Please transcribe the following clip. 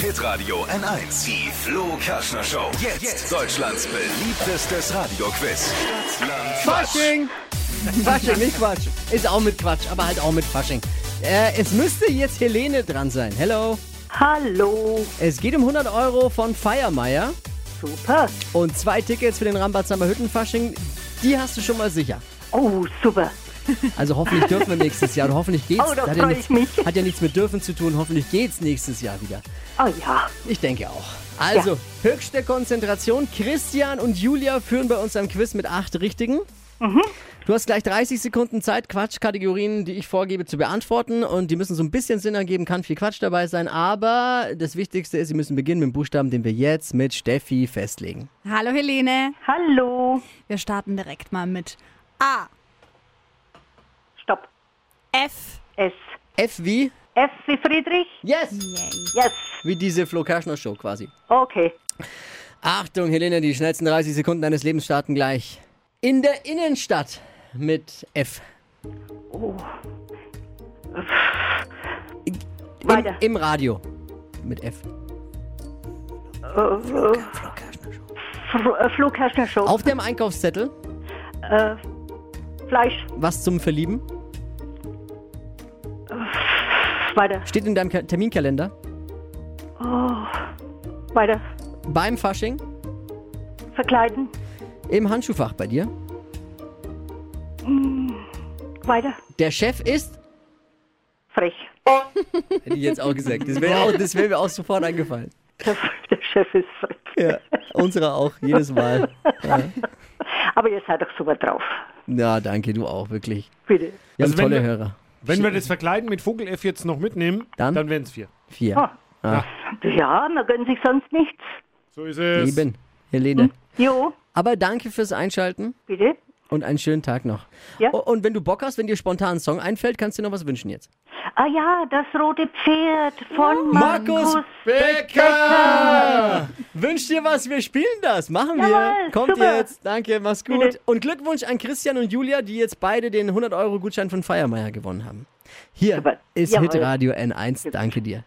Hitradio N1. Die Flo Kaschner Show. Jetzt, Deutschlands beliebtestes Radioquiz. Stadtland. Fasching! Fasching, nicht Quatsch. Ist auch mit Quatsch, aber halt auch mit Fasching. Äh, es müsste jetzt Helene dran sein. Hello. Hallo. Es geht um 100 Euro von Feiermeier Super. und zwei Tickets für den Rambazammer Hüttenfasching. Die hast du schon mal sicher. Oh, super. Also hoffentlich dürfen wir nächstes Jahr und hoffentlich geht's. Oh, da hat, ja nichts, ich mich. hat ja nichts mit dürfen zu tun. Hoffentlich geht's nächstes Jahr wieder. Oh ja. Ich denke auch. Also, höchste Konzentration. Christian und Julia führen bei uns am Quiz mit acht Richtigen. Du hast gleich 30 Sekunden Zeit, Quatschkategorien, die ich vorgebe, zu beantworten. Und die müssen so ein bisschen Sinn ergeben, kann viel Quatsch dabei sein. Aber das Wichtigste ist, sie müssen beginnen mit dem Buchstaben, den wir jetzt mit Steffi festlegen. Hallo Helene. Hallo. Wir starten direkt mal mit A. Stopp. F. S. F wie? F wie Friedrich? Yes! Yes. Wie diese Flo Kerschner Show quasi. Okay. Achtung, Helene, die schnellsten 30 Sekunden deines Lebens starten gleich. In der Innenstadt mit F. Im, Weiter. Im Radio mit F. Fl äh, Flugherrscher Show. Auf dem Einkaufszettel Äh, Fleisch. was zum Verlieben Weiter. steht in deinem Ka Terminkalender. Weiter. Beim Fasching Verkleiden. im Handschuhfach bei dir. Weiter. Der Chef ist, Frech. hätte ich jetzt auch gesagt, das wäre wäre mir auch sofort eingefallen. Der, der Chef ist frech. Ja, unserer auch, jedes Mal. Aber ihr seid doch super drauf. Ja, danke, du auch, wirklich. Bitte. Wir Also haben wenn tolle wir- Hörer. Wenn wir das Verkleiden mit Vogel F jetzt noch mitnehmen, Dann? dann, wären es vier. Vier. Ah. Ah, Ja, man gönnt sich sonst nichts. So ist es. eben, Helene. Jo, Aber danke fürs Einschalten bitte. und einen schönen Tag noch. Ja. Und wenn du Bock hast, wenn dir spontan ein Song einfällt, kannst du dir noch was wünschen jetzt. Ah ja, das rote Pferd von Markus Markus. Becker! Wünsch dir was, wir spielen das. Machen wir. Jawohl, Kommt super. jetzt. Danke, mach's gut. Bitte. Und Glückwunsch an Christian und Julia, die jetzt beide den 100-Euro-Gutschein von Feiermeier gewonnen haben. Hier Super. ist Jawohl. Hitradio N1. Danke dir.